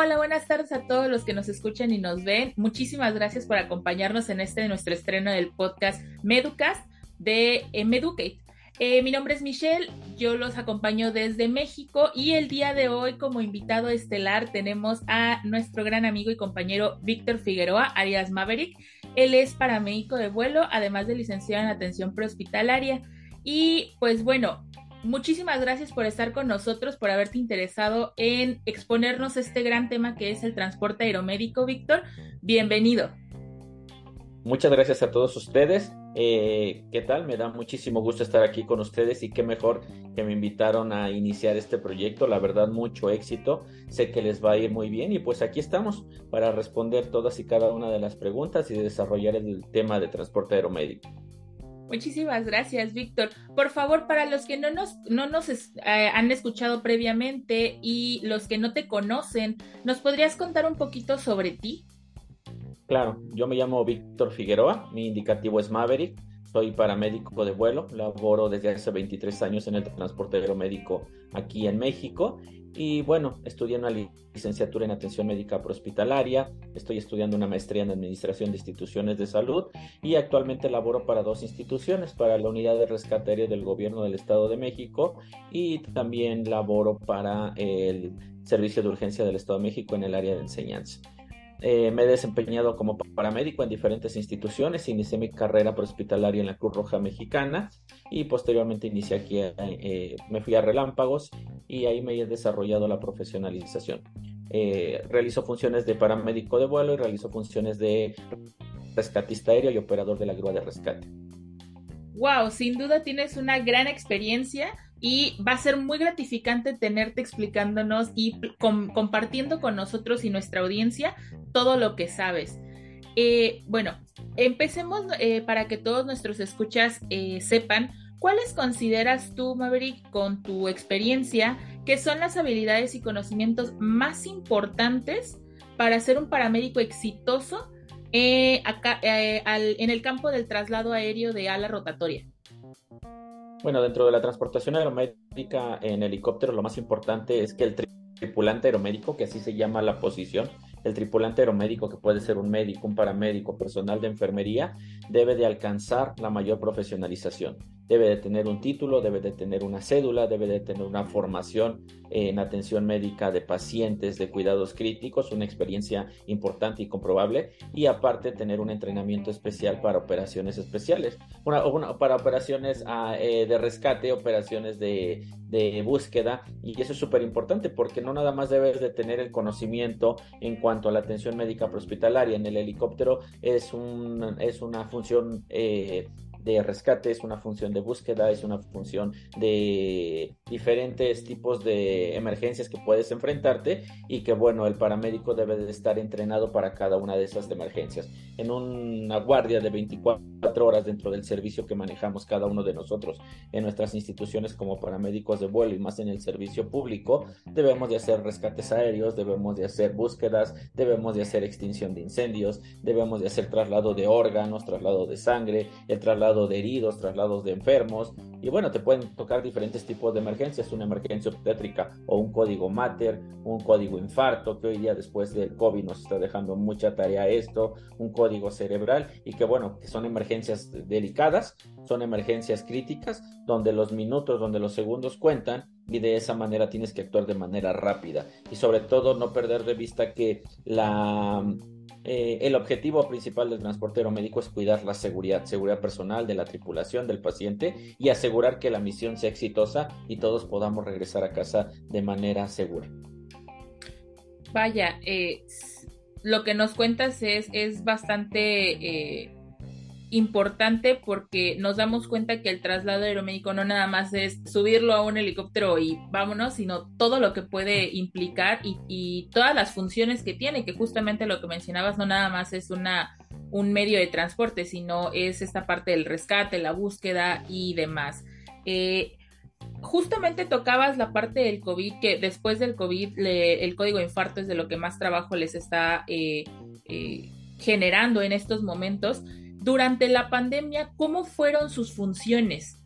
Hola, buenas tardes a todos los que nos escuchan y nos ven. Muchísimas gracias por acompañarnos en este nuestro estreno del podcast Meducast de eh, Meducate. Eh, mi nombre es Michelle, yo los acompaño desde México y el día de hoy como invitado estelar tenemos a nuestro gran amigo y compañero Víctor Figueroa, alias Maverick. Él es paramédico de vuelo, además de licenciado en atención prehospitalaria. Y pues bueno, Muchísimas gracias por estar con nosotros, por haberte interesado en exponernos este gran tema que es el transporte aeromédico, Víctor. Bienvenido. Muchas gracias a todos ustedes. Eh, ¿Qué tal? Me da muchísimo gusto estar aquí con ustedes y qué mejor que me invitaron a iniciar este proyecto. La verdad, mucho éxito. Sé que les va a ir muy bien y pues aquí estamos para responder todas y cada una de las preguntas y desarrollar el tema de transporte aeromédico. Muchísimas gracias, Víctor. Por favor, para los que no nos, no nos eh, han escuchado previamente y los que no te conocen, ¿nos podrías contar un poquito sobre ti? Claro, yo me llamo Víctor Figueroa, mi indicativo es Maverick, soy paramédico de vuelo, laboro desde hace 23 años en el transporte aeromédico aquí en México y bueno, estudié una licenciatura en atención médica hospitalaria, estoy estudiando una maestría en administración de instituciones de salud y actualmente laboro para dos instituciones, para la unidad de rescate aéreo del gobierno del Estado de México y también laboro para el servicio de urgencia del Estado de México en el área de enseñanza. Eh, me he desempeñado como paramédico en diferentes instituciones, inicié mi carrera hospitalaria en la Cruz Roja Mexicana y posteriormente inicié aquí, eh, me fui a Relámpagos y ahí me he desarrollado la profesionalización. Eh, realizo funciones de paramédico de vuelo y realizo funciones de rescatista aéreo y operador de la grúa de rescate. Wow, sin duda tienes una gran experiencia y va a ser muy gratificante tenerte explicándonos y compartiendo con nosotros y nuestra audiencia todo lo que sabes. Eh, bueno, empecemos eh, para que todos nuestros escuchas eh, sepan cuáles consideras tú, Maverick, con tu experiencia, que son las habilidades y conocimientos más importantes para ser un paramédico exitoso en el campo del traslado aéreo de ala rotatoria. Bueno, dentro de la transportación aeromédica en helicóptero, lo más importante es que el tripulante aeromédico, que así se llama la posición, el tripulante aeromédico, que puede ser un médico, un paramédico, personal de enfermería, debe de alcanzar la mayor profesionalización debe de tener un título, debe de tener una cédula, debe de tener una formación en atención médica de pacientes de cuidados críticos, una experiencia importante y comprobable, y aparte tener un entrenamiento especial para operaciones especiales, para operaciones ah, eh, de rescate, operaciones de, búsqueda, y eso es súper importante porque no nada más debes de tener el conocimiento en cuanto a la atención médica hospitalaria en el helicóptero, es, un, es una función eh, de rescate, es una función de búsqueda, es una función de diferentes tipos de emergencias que puedes enfrentarte y que bueno, el paramédico debe de estar entrenado para cada una de esas emergencias. En una guardia de 24 horas dentro del servicio que manejamos cada uno de nosotros en nuestras instituciones como paramédicos de vuelo y más en el servicio público, debemos de hacer rescates aéreos, debemos de hacer búsquedas, debemos de hacer extinción de incendios, debemos de hacer traslado de órganos, traslado de sangre, el traslado de heridos, traslados de enfermos, y bueno, te pueden tocar diferentes tipos de emergencias, una emergencia obstétrica o un código mater, un código infarto, que hoy día después del COVID nos está dejando mucha tarea esto, un código cerebral, y que bueno, que son emergencias delicadas, son emergencias críticas, donde los minutos, donde los segundos cuentan, y de esa manera tienes que actuar de manera rápida, y sobre todo no perder de vista que la eh, el objetivo principal del transportero médico es cuidar la seguridad, seguridad personal de la tripulación, del paciente y asegurar que la misión sea exitosa y todos podamos regresar a casa de manera segura. Vaya, eh, lo que nos cuentas es, es bastante eh, importante porque nos damos cuenta que el traslado aeromédico no nada más es subirlo a un helicóptero y vámonos, sino todo lo que puede implicar y, todas las funciones que tiene, que justamente lo que mencionabas no nada más es una un medio de transporte, sino es esta parte del rescate, la búsqueda y demás. Eh, justamente tocabas la parte del COVID, que después del COVID el código infarto es de lo que más trabajo les está eh, eh, generando en estos momentos durante la pandemia, ¿cómo fueron sus funciones?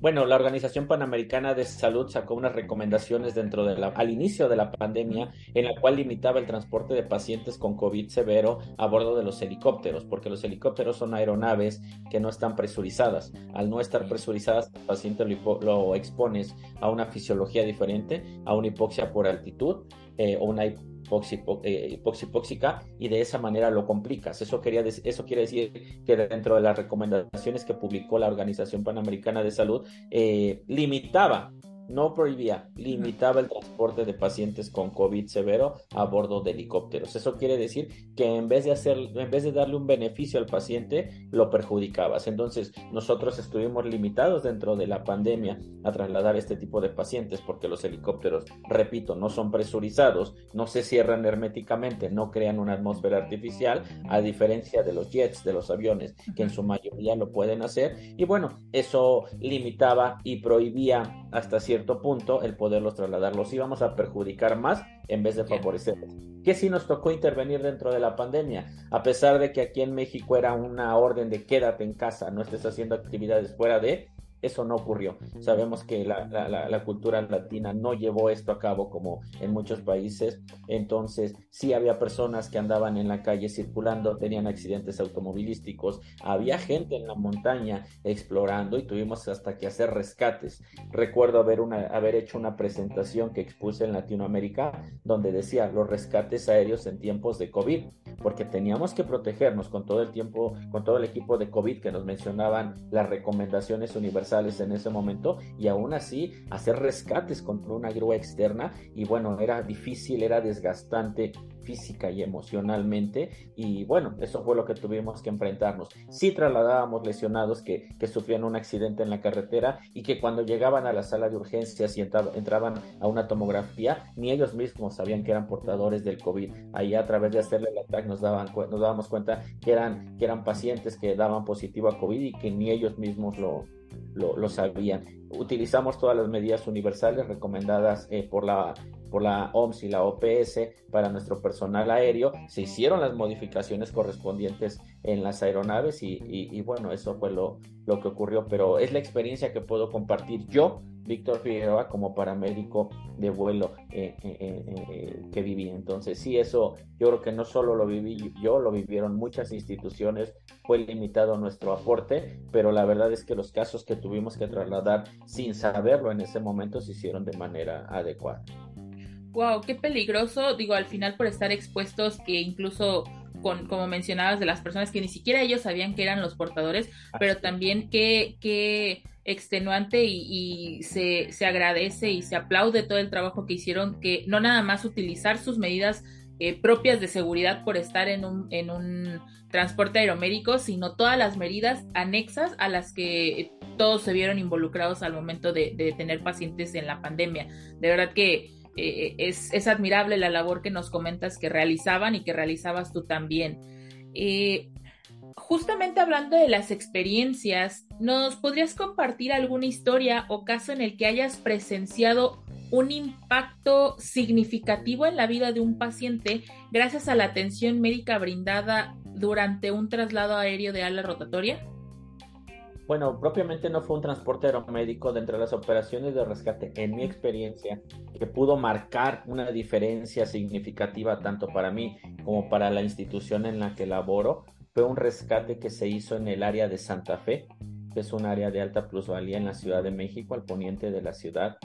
Bueno, la Organización Panamericana de Salud sacó unas recomendaciones dentro de la, al inicio de la pandemia en la cual limitaba el transporte de pacientes con COVID severo a bordo de los helicópteros, porque los helicópteros son aeronaves que no están presurizadas. Al no estar presurizadas, el paciente lo, expones a una fisiología diferente, a una hipoxia por altitud eh, o una eh, hipoxipóxica y de esa manera lo complicas. Eso, quería eso quiere decir que dentro de las recomendaciones que publicó la Organización Panamericana de Salud, eh, limitaba no prohibía, limitaba el transporte de pacientes con COVID severo a bordo de helicópteros. Eso quiere decir que en vez de hacer, en vez de darle un beneficio al paciente, lo perjudicabas. Entonces, nosotros estuvimos limitados dentro de la pandemia a trasladar este tipo de pacientes porque los helicópteros, repito, no son presurizados, no se cierran herméticamente, no crean una atmósfera artificial, a diferencia de los jets, de los aviones, que en su mayoría lo pueden hacer. Y bueno, eso limitaba y prohibía hasta cierto punto el poderlos trasladar. Los íbamos a perjudicar más en vez de favorecerlos. Que si nos tocó intervenir dentro de la pandemia, a pesar de que aquí en México era una orden de quédate en casa, no estés haciendo actividades fuera de, eso no ocurrió. Sabemos que la, la, cultura latina no llevó esto a cabo como en muchos países, entonces sí había personas que andaban en la calle circulando, tenían accidentes automovilísticos, había gente en la montaña explorando y tuvimos hasta que hacer rescates. Recuerdo haber, una, haber hecho una presentación que expuse en Latinoamérica donde decía los rescates aéreos en tiempos de COVID, porque teníamos que protegernos con todo el tiempo, con todo el equipo de COVID que nos mencionaban las recomendaciones universales en ese momento y aún así hacer rescates con una grúa externa y bueno, era difícil, era desgastante física y emocionalmente y bueno, eso fue lo que tuvimos que enfrentarnos. Sí trasladábamos lesionados que, que sufrían un accidente en la carretera y que cuando llegaban a la sala de urgencias y entraban a una tomografía, ni ellos mismos sabían que eran portadores del COVID. Ahí a través de hacerle el ataque nos, daban, nos dábamos cuenta que eran, que eran pacientes que daban positivo a COVID y que ni ellos mismos lo, lo, sabían. Utilizamos todas las medidas universales recomendadas eh, por, la, por la OMS y la OPS para nuestro personal aéreo. Se hicieron las modificaciones correspondientes en las aeronaves y, bueno, eso fue lo, que ocurrió, pero es la experiencia que puedo compartir yo Víctor Figueroa como paramédico de vuelo eh, eh, eh, que viví. Entonces, sí, eso yo creo que no solo lo viví yo, lo vivieron muchas instituciones, fue limitado nuestro aporte, pero la verdad es que los casos que tuvimos que trasladar sin saberlo en ese momento se hicieron de manera adecuada. Wow, qué peligroso, digo, al final por estar expuestos que incluso con, como mencionabas, de las personas que ni siquiera ellos sabían que eran los portadores, pero también que, que extenuante y, se, se, agradece y se aplaude todo el trabajo que hicieron, que no nada más utilizar sus medidas eh, propias de seguridad por estar en un, en un transporte aeromédico, sino todas las medidas anexas a las que todos se vieron involucrados al momento de, de tener pacientes en la pandemia. De verdad que eh, es, admirable la labor que nos comentas que realizaban y que realizabas tú también. Eh, justamente hablando de las experiencias, ¿nos podrías compartir alguna historia o caso en el que hayas presenciado un impacto significativo en la vida de un paciente gracias a la atención médica brindada durante un traslado aéreo de ala rotatoria? Bueno, propiamente no fue un transporte aeromédico dentro de las operaciones de rescate, en mi experiencia, que pudo marcar una diferencia significativa tanto para mí como para la institución en la que laboro fue un rescate que se hizo en el área de Santa Fe, que es un área de alta plusvalía en la Ciudad de México, al poniente de la ciudad,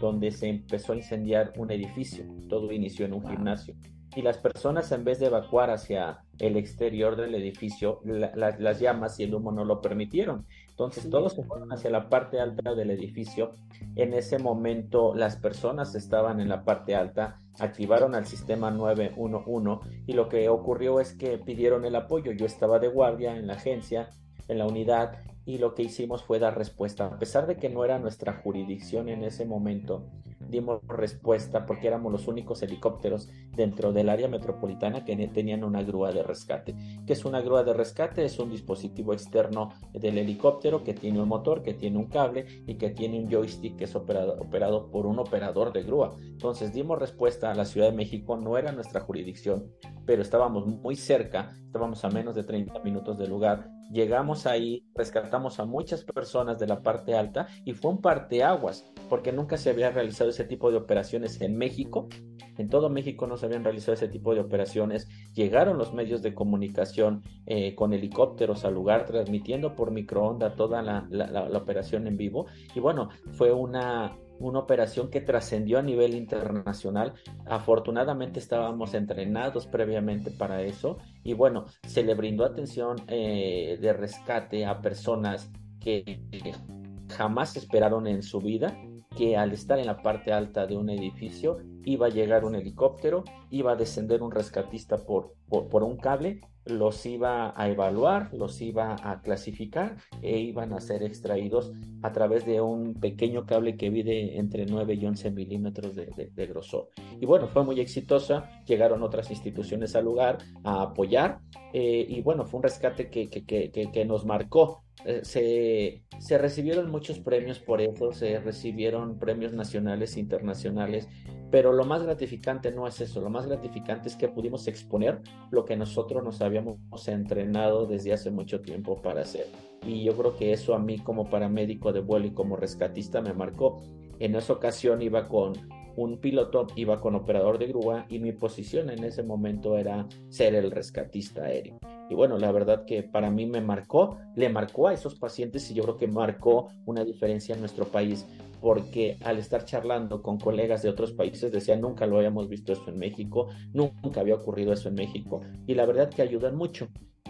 donde se empezó a incendiar un edificio. Todo inició en un gimnasio. Y las personas, en vez de evacuar hacia el exterior del edificio, las llamas y el humo no lo permitieron. Entonces todos se fueron hacia la parte alta del edificio. En ese momento las personas estaban en la parte alta, activaron al sistema 911 y lo que ocurrió es que pidieron el apoyo. Yo estaba de guardia en la agencia, en la unidad y lo que hicimos fue dar respuesta. A pesar de que no era nuestra jurisdicción en ese momento, dimos respuesta porque éramos los únicos helicópteros dentro del área metropolitana que tenían una grúa de rescate. ¿Qué es una grúa de rescate? Es un dispositivo externo del helicóptero que tiene un motor, que tiene un cable y que tiene un joystick que es operado, operado por un operador de grúa. Entonces dimos respuesta a la Ciudad de México, no era nuestra jurisdicción, pero estábamos muy cerca, estábamos a menos de 30 minutos del lugar llegamos ahí, rescatamos a muchas personas de la parte alta y fue un parteaguas, porque nunca se había realizado ese tipo de operaciones en México. En todo México no se habían realizado ese tipo de operaciones. Llegaron los medios de comunicación eh, con helicópteros al lugar, transmitiendo por microonda toda la, la operación en vivo. Y bueno, fue una, una operación que trascendió a nivel internacional. Afortunadamente estábamos entrenados previamente para eso y bueno, se le brindó atención eh, de rescate a personas que jamás esperaron en su vida que al estar en la parte alta de un edificio iba a llegar un helicóptero, iba a descender un rescatista por, por, un cable, los iba a evaluar, los iba a clasificar e iban a ser extraídos a través de un pequeño cable que mide entre 9 y 11 milímetros de, grosor. Y bueno, fue muy exitosa, llegaron otras instituciones al lugar a apoyar eh, y bueno, fue un rescate que, que, que, que nos marcó eh, se, se, recibieron muchos premios por eso, se recibieron premios nacionales e internacionales, pero lo más gratificante no es eso, lo más gratificante es que pudimos exponer lo que nosotros nos habíamos entrenado desde hace mucho tiempo para hacer. Y yo creo que eso a mí como paramédico de vuelo y como rescatista me marcó. En esa ocasión iba con un piloto, iba con operador de grúa y mi posición en ese momento era ser el rescatista aéreo. Y bueno, la verdad que para mí me marcó, le marcó a esos pacientes y yo creo que marcó una diferencia en nuestro país, porque al estar charlando con colegas de otros países decían, nunca lo habíamos visto eso en México, nunca había ocurrido eso en México. Y la verdad que ayudan mucho.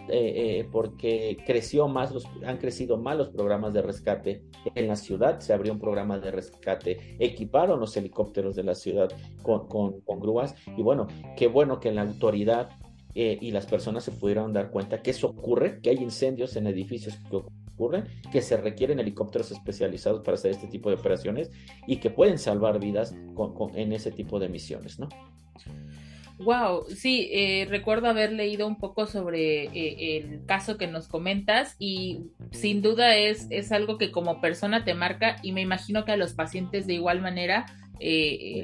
Eh, eh, porque creció más, los, han crecido más los programas de rescate en la ciudad, se abrió un programa de rescate, equiparon los helicópteros de la ciudad con, con, con grúas y bueno, qué bueno que la autoridad eh, y las personas se pudieron dar cuenta que eso ocurre, que hay incendios en edificios que ocurren, que se requieren helicópteros especializados para hacer este tipo de operaciones y que pueden salvar vidas en ese tipo de misiones, ¿no? Wow, sí, eh, recuerdo haber leído un poco sobre eh, el caso que nos comentas y sin duda es, es algo que como persona te marca y me imagino que a los pacientes de igual manera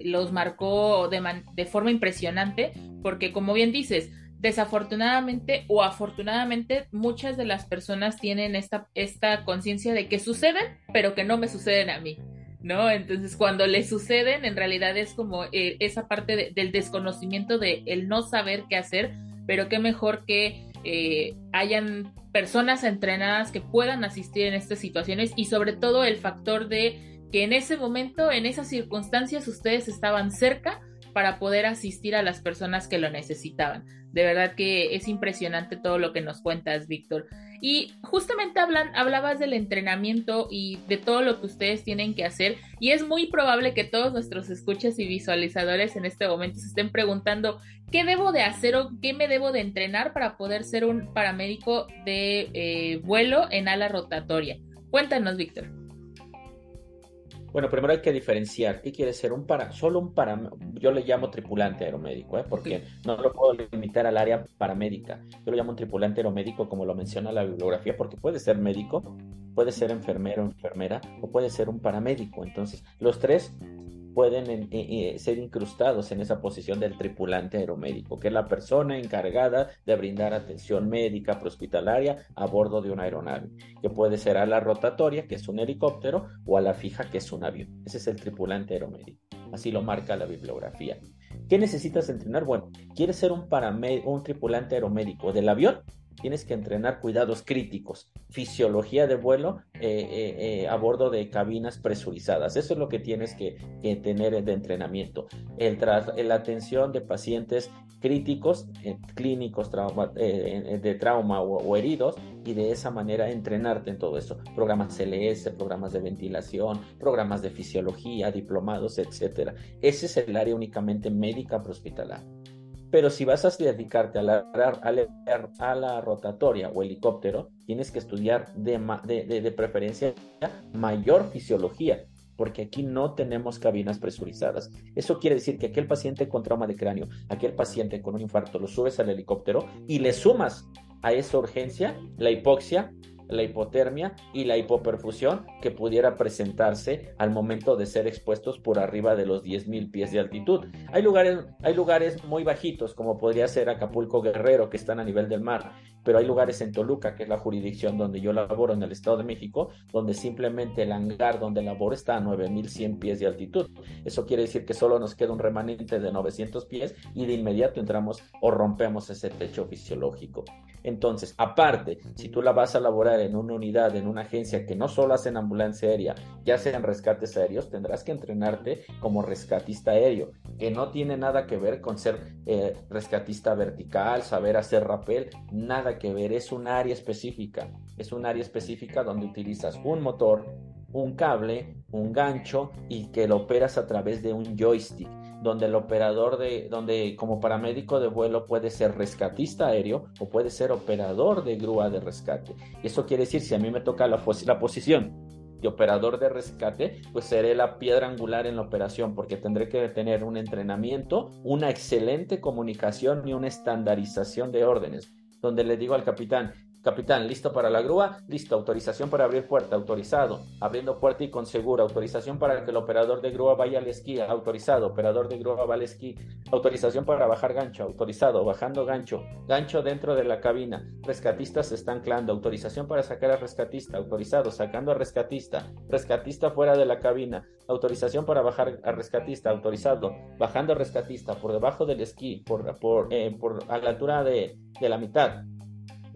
los marcó de, de forma impresionante porque como bien dices, desafortunadamente o afortunadamente muchas de las personas tienen esta, esta conciencia de que suceden, pero que no me suceden a mí, ¿no? Entonces cuando le suceden, en realidad es como eh, esa parte del desconocimiento de el no saber qué hacer, pero qué mejor que eh, hayan personas entrenadas que puedan asistir en estas situaciones y sobre todo el factor de que en ese momento, en esas circunstancias, ustedes estaban cerca para poder asistir a las personas que lo necesitaban. De verdad que es impresionante todo lo que nos cuentas, Víctor. Y justamente hablan, hablabas del entrenamiento y de todo lo que ustedes tienen que hacer. Y es muy probable que todos nuestros escuchas y visualizadores en este momento se estén preguntando qué debo de hacer o qué me debo de entrenar para poder ser un paramédico de eh, vuelo en ala rotatoria. Cuéntanos, Víctor. Bueno, primero hay que diferenciar qué quiere ser un para, solo un para, yo le llamo tripulante aeromédico, ¿eh? porque no lo puedo limitar al área paramédica. Yo lo llamo un tripulante aeromédico como lo menciona la bibliografía, porque puede ser médico, puede ser enfermero enfermera, o puede ser un paramédico. Entonces, los tres pueden eh, eh, ser incrustados en esa posición del tripulante aeromédico, que es la persona encargada de brindar atención médica prehospitalaria a bordo de una aeronave, que puede ser a la rotatoria, que es un helicóptero, o a la fija, que es un avión. Ese es el tripulante aeromédico. Así lo marca la bibliografía. ¿Qué necesitas entrenar? Bueno, ¿quieres ser un, un tripulante aeromédico del avión? Tienes que entrenar cuidados críticos, fisiología de vuelo eh, eh, eh, a bordo de cabinas presurizadas. Eso es lo que tienes que, tener de entrenamiento. El la atención de pacientes críticos, clínicos de trauma o, heridos y de esa manera entrenarte en todo eso. Programas CLS, programas de ventilación, programas de fisiología, diplomados, etcétera. Ese es el área únicamente médica prehospitalaria. Pero si vas a dedicarte a la, a la, rotatoria o helicóptero, tienes que estudiar de, de, de, preferencia mayor fisiología, porque aquí no tenemos cabinas presurizadas. Eso quiere decir que aquel paciente con trauma de cráneo, aquel paciente con un infarto, lo subes al helicóptero y le sumas a esa urgencia la hipoxia la hipotermia y la hipoperfusión que pudiera presentarse al momento de ser expuestos por arriba de los 10.000 pies de altitud. Hay lugares, hay lugares muy bajitos, como podría ser Acapulco Guerrero, que están a nivel del mar, pero hay lugares en Toluca, que es la jurisdicción donde yo laboro en el Estado de México, donde simplemente el hangar donde laboro está a 9.100 pies de altitud. Eso quiere decir que solo nos queda un remanente de 900 pies y de inmediato entramos o rompemos ese techo fisiológico. Entonces, aparte, si tú la vas a laborar en una unidad, en una agencia que no solo hacen ambulancia aérea, ya sean rescates aéreos, tendrás que entrenarte como rescatista aéreo, que no tiene nada que ver con ser eh, rescatista vertical, saber hacer rappel, nada que ver, es un área específica, es un área específica donde utilizas un motor, un cable, un gancho y que lo operas a través de un joystick donde el operador de, donde como paramédico de vuelo puede ser rescatista aéreo o puede ser operador de grúa de rescate. Eso quiere decir, si a mí me toca la, la posición de operador de rescate, pues seré la piedra angular en la operación porque tendré que tener un entrenamiento, una excelente comunicación y una estandarización de órdenes, donde le digo al capitán, Capitán, listo para la grúa, listo, autorización para abrir puerta, autorizado, abriendo puerta y con seguro, autorización para que el operador de grúa vaya al esquí, autorizado, operador de grúa va al esquí, autorización para bajar gancho, autorizado, bajando gancho, gancho dentro de la cabina, rescatistas se está anclando, autorización para sacar al rescatista, autorizado, sacando al rescatista, rescatista fuera de la cabina, autorización para bajar al rescatista, autorizado, bajando al rescatista por debajo del esquí, por, eh, a la altura de la mitad,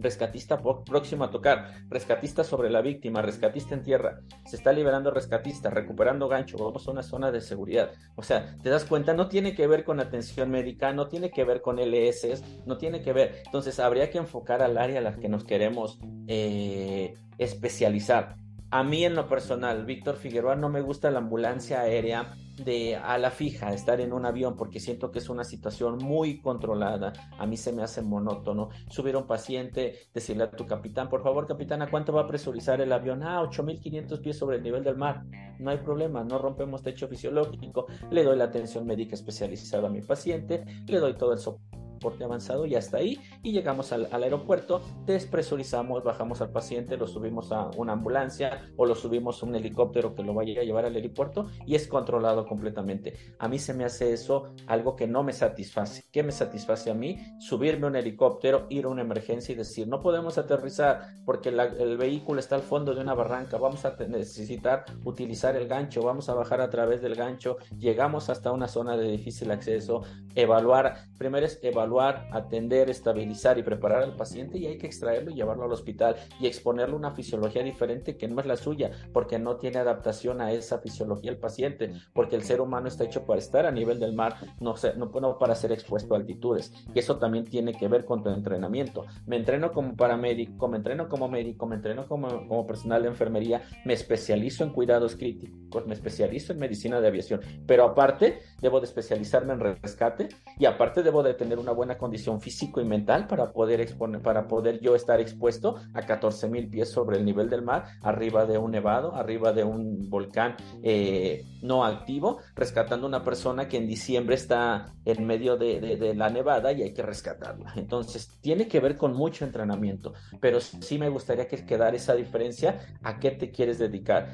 rescatista próximo a tocar, rescatista sobre la víctima, rescatista en tierra, se está liberando rescatista, recuperando gancho, vamos a una zona de seguridad. O sea, te das cuenta, no tiene que ver con atención médica, no tiene que ver con LS, no tiene que ver. Entonces, habría que enfocar al área a la que nos queremos eh, especializar. A mí en lo personal, Víctor Figueroa, no me gusta la ambulancia aérea de a la fija, estar en un avión, porque siento que es una situación muy controlada. A mí se me hace monótono. Subir a un paciente, decirle a tu capitán, por favor, capitán, ¿a cuánto va a presurizar el avión? Ah, 8500 pies sobre el nivel del mar. No hay problema, no rompemos techo fisiológico. Le doy la atención médica especializada a mi paciente, le doy todo el soporte avanzado y hasta ahí. Y llegamos al, aeropuerto, despresurizamos, bajamos al paciente, lo subimos a una ambulancia o lo subimos a un helicóptero que lo vaya a llevar al aeropuerto y es controlado completamente. A mí se me hace eso algo que no me satisface. ¿Qué me satisface a mí? Subirme un helicóptero, ir a una emergencia y decir, no podemos aterrizar porque el vehículo está al fondo de una barranca, vamos a necesitar utilizar el gancho, vamos a bajar a través del gancho, llegamos hasta una zona de difícil acceso, evaluar, primero es evaluar atender, estabilizar y preparar al paciente y hay que extraerlo y llevarlo al hospital y exponerle una fisiología diferente que no es la suya, porque no tiene adaptación a esa fisiología el paciente, porque el ser humano está hecho para estar a nivel del mar, no, no, para ser expuesto a altitudes. Y eso también tiene que ver con tu entrenamiento. Me entreno como paramédico, me entreno como médico, me entreno como, como personal de enfermería, me especializo en cuidados críticos, me especializo en medicina de aviación, pero aparte debo de especializarme en rescate y aparte debo de tener una buena buena condición físico y mental para poder exponer, para poder yo estar expuesto a 14 mil pies sobre el nivel del mar, arriba de un nevado, arriba de un volcán eh, no activo, rescatando una persona que en diciembre está en medio de, de, la nevada y hay que rescatarla. Entonces, tiene que ver con mucho entrenamiento, pero sí me gustaría que quedara esa diferencia a qué te quieres dedicar.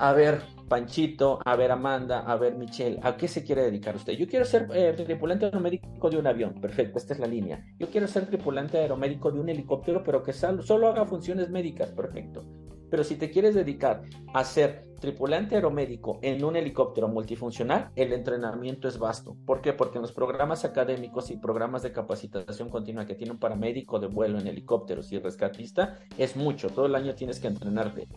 A ver, Panchito, a ver Amanda, a ver Michelle, ¿a qué se quiere dedicar usted? Yo quiero ser eh, tripulante aeromédico de un avión, perfecto, esta es la línea. Yo quiero ser tripulante aeromédico de un helicóptero, pero que solo haga funciones médicas, perfecto. Pero si te quieres dedicar a ser tripulante aeromédico en un helicóptero multifuncional, el entrenamiento es vasto. ¿Por qué? Porque en los programas académicos y programas de capacitación continua que tiene un paramédico de vuelo en helicópteros y rescatista, es mucho. Todo el año tienes que entrenarte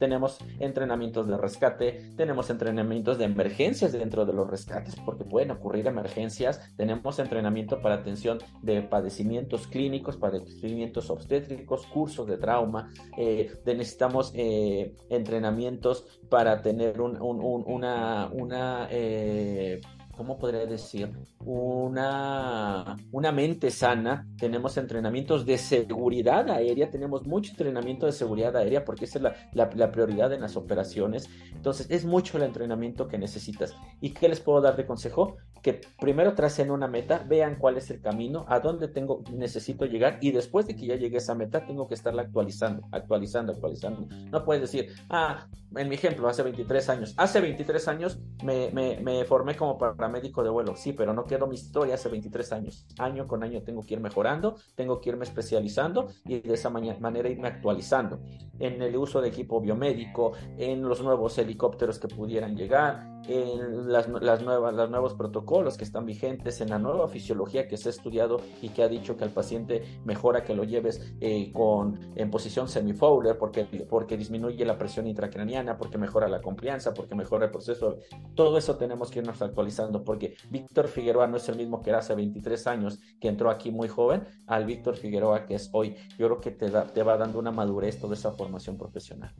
tenemos entrenamientos de rescate, tenemos entrenamientos de emergencias dentro de los rescates, porque pueden ocurrir emergencias, tenemos entrenamiento para atención de padecimientos clínicos, padecimientos obstétricos, cursos de trauma, eh, necesitamos eh, entrenamientos para tener un, una, una eh, ¿cómo podría decir? Una, una mente sana, tenemos entrenamientos de seguridad aérea, tenemos mucho entrenamiento de seguridad aérea porque esa es la, la, prioridad en las operaciones. Entonces, es mucho el entrenamiento que necesitas. ¿Y qué les puedo dar de consejo? Que primero tracen una meta, vean cuál es el camino, a dónde tengo, necesito llegar y después de que ya llegue a esa meta, tengo que estarla actualizando, actualizando, actualizando. No puedes decir, ah, en mi ejemplo, hace 23 años, hace 23 años me, me, me formé como paramédico de vuelo, sí, pero no quedó mi historia hace 23 años. Año con año tengo que ir mejorando, tengo que irme especializando y de esa manera irme actualizando en el uso de equipo biomédico, en los nuevos helicópteros que pudieran llegar, las, nuevas, los nuevos protocolos que están vigentes, en la nueva fisiología que se ha estudiado y que ha dicho que al paciente mejora que lo lleves eh, con, en posición semifowler porque, porque disminuye la presión intracraniana, porque mejora la confianza, porque mejora el proceso. Todo eso tenemos que irnos actualizando porque Víctor Figueroa no es el mismo que era hace 23 años, que entró aquí muy joven, al Víctor Figueroa que es hoy. Yo creo que te, da, te va dando una madurez toda esa formación profesional.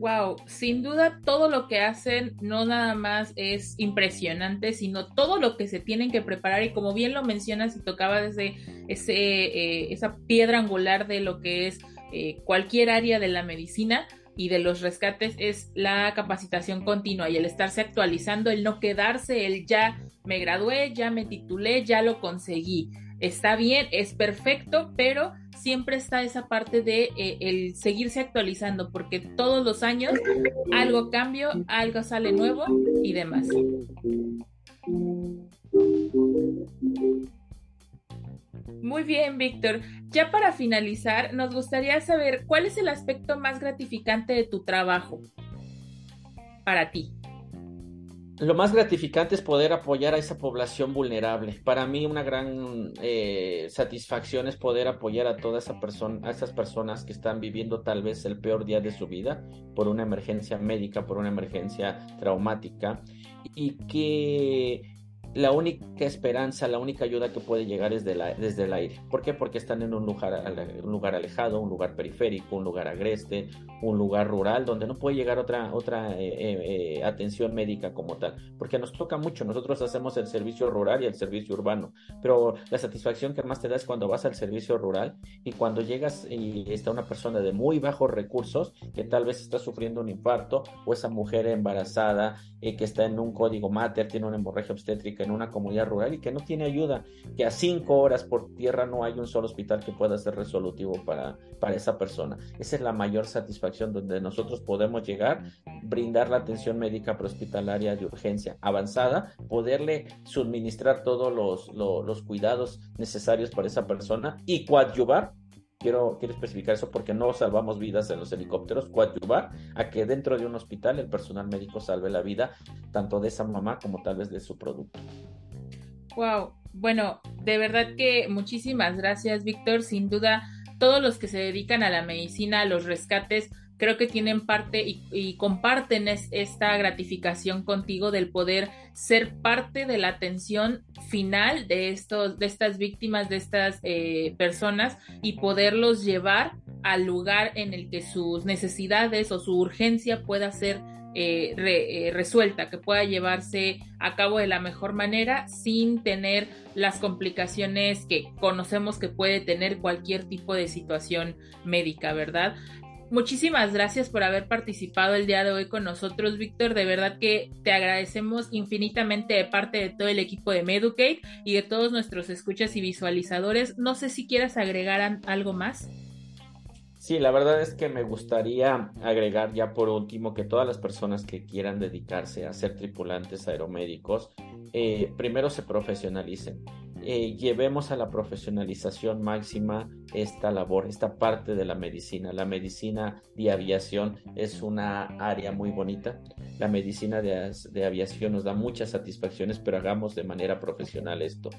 Wow, sin duda todo lo que hacen no nada más es impresionante, sino todo lo que se tienen que preparar y como bien lo mencionas y tocaba desde ese, eh, esa piedra angular de lo que es eh, cualquier área de la medicina y de los rescates es la capacitación continua y el estarse actualizando, el no quedarse, el ya me gradué, ya me titulé, ya lo conseguí. Está bien, es perfecto, pero siempre está esa parte de eh, el seguirse actualizando, porque todos los años algo cambia, algo sale nuevo y demás. Muy bien, Víctor. Ya para finalizar, nos gustaría saber cuál es el aspecto más gratificante de tu trabajo para ti lo más gratificante es poder apoyar a esa población vulnerable. Para mí una gran eh, satisfacción es poder apoyar a toda esa persona, a esas personas que están viviendo tal vez el peor día de su vida por una emergencia médica, por una emergencia traumática y que la única esperanza, la única ayuda que puede llegar es desde el aire. ¿Por qué? Porque están en un lugar, un lugar alejado, un lugar periférico, un lugar agreste, un lugar rural, donde no puede llegar otra, otra eh, eh, eh, atención médica como tal. Porque nos toca mucho. Nosotros hacemos el servicio rural y el servicio urbano. Pero la satisfacción que más te da es cuando vas al servicio rural y cuando llegas y está una persona de muy bajos recursos que tal vez está sufriendo un infarto o esa mujer embarazada que está en un código mater, tiene una hemorragia obstétrica en una comunidad rural y que no tiene ayuda, que a cinco horas por tierra no hay un solo hospital que pueda ser resolutivo para, para esa persona. Esa es la mayor satisfacción donde nosotros podemos llegar, brindar la atención médica prehospitalaria de urgencia avanzada, poderle suministrar todos los, los cuidados necesarios para esa persona y coadyuvar quiero, quiero especificar eso porque no salvamos vidas en los helicópteros, coadyuvar a que dentro de un hospital el personal médico salve la vida tanto de esa mamá como tal vez de su producto. Wow, bueno, de verdad que muchísimas gracias, Víctor. Sin duda, todos los que se dedican a la medicina, a los rescates, creo que tienen parte y, comparten esta gratificación contigo del poder ser parte de la atención final de estos, de estas víctimas, de estas eh, personas y poderlos llevar al lugar en el que sus necesidades o su urgencia pueda ser eh, eh, resuelta, que pueda llevarse a cabo de la mejor manera sin tener las complicaciones que conocemos que puede tener cualquier tipo de situación médica, ¿verdad? Muchísimas gracias por haber participado el día de hoy con nosotros, Víctor. De verdad que te agradecemos infinitamente de parte de todo el equipo de Meducate y de todos nuestros escuchas y visualizadores. No sé si quieras agregar algo más. Sí, la verdad es que me gustaría agregar ya por último que todas las personas que quieran dedicarse a ser tripulantes aeromédicos, eh, primero se profesionalicen. Eh, llevemos a la profesionalización máxima esta labor, esta parte de la medicina. La medicina de aviación es una área muy bonita. La medicina de, de aviación nos da muchas satisfacciones, pero hagamos de manera profesional esto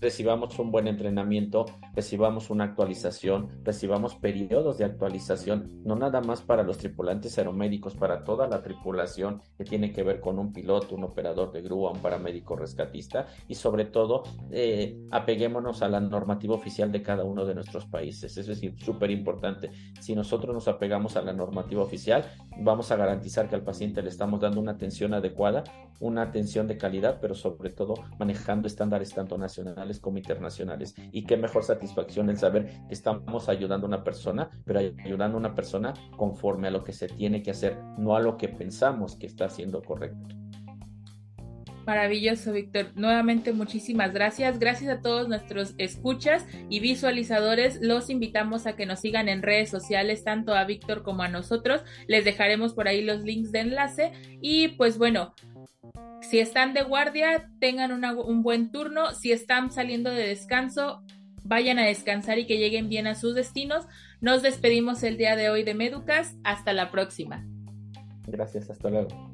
recibamos un buen entrenamiento, recibamos una actualización, recibamos periodos de actualización, no nada más para los tripulantes aeromédicos, para toda la tripulación que tiene que ver con un piloto, un operador de grúa, un paramédico rescatista y sobre todo eh, apeguémonos a la normativa oficial de cada uno de nuestros países. Es decir, súper importante. Si nosotros nos apegamos a la normativa oficial, vamos a garantizar que al paciente le estamos dando una atención adecuada, una atención de calidad, pero sobre todo manejando estándares tanto nacionales como internacionales. Y qué mejor satisfacción el saber que estamos ayudando a una persona, pero ayudando a una persona conforme a lo que se tiene que hacer, no a lo que pensamos que está haciendo correcto. Maravilloso, Víctor. Nuevamente, muchísimas gracias. Gracias a todos nuestros escuchas y visualizadores. Los invitamos a que nos sigan en redes sociales, tanto a Víctor como a nosotros. Les dejaremos por ahí los links de enlace. Y pues bueno, si están de guardia, tengan un buen turno. Si están saliendo de descanso, vayan a descansar y que lleguen bien a sus destinos. Nos despedimos el día de hoy de Meducas. Hasta la próxima. Gracias, hasta luego.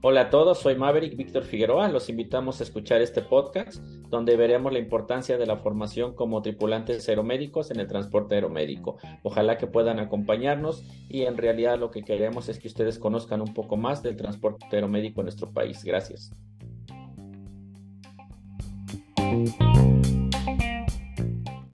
Hola a todos, soy Maverick Víctor Figueroa. Los invitamos a escuchar este podcast donde veremos la importancia de la formación como tripulantes aeromédicos en el transporte aeromédico. Ojalá que puedan acompañarnos y en realidad lo que queremos es que ustedes conozcan un poco más del transporte aeromédico en nuestro país. Gracias.